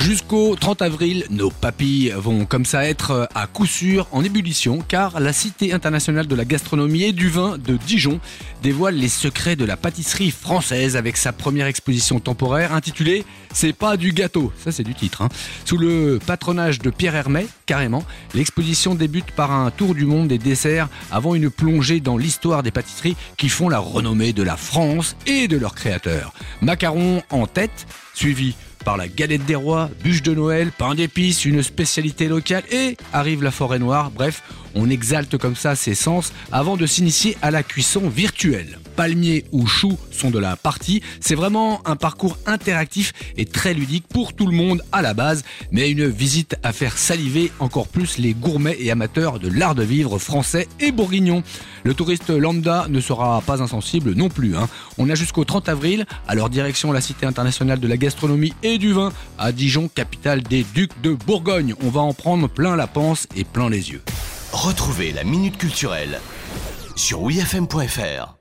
Jusqu'au 30 avril, nos papilles vont comme ça être à coup sûr en ébullition car la Cité internationale de la gastronomie et du vin de Dijon dévoile les secrets de la pâtisserie française avec sa première exposition temporaire intitulée C'est pas du gâteau, ça c'est du titre. hein. Sous le patronage de Pierre Hermé, carrément, l'exposition débute par un tour du monde des desserts avant une plongée dans l'histoire des pâtisseries qui font la renommée de la France et de leurs créateurs. Macarons en tête, suivi la galette des rois, bûche de Noël, pain d'épices, une spécialité locale et arrive la forêt noire. Bref, on exalte comme ça ses sens avant de s'initier à la cuisson virtuelle. Palmiers ou choux sont de la partie. C'est vraiment un parcours interactif et très ludique pour tout le monde à la base, mais une visite à faire saliver encore plus les gourmets et amateurs de l'art de vivre français et bourguignon. Le touriste lambda ne sera pas insensible non plus. hein. On a jusqu'au 30 avril, leur direction la Cité internationale de la gastronomie et du vin à Dijon, capitale des ducs de Bourgogne. On va en prendre plein la panse et plein les yeux. Retrouvez la minute culturelle sur wifm.fr.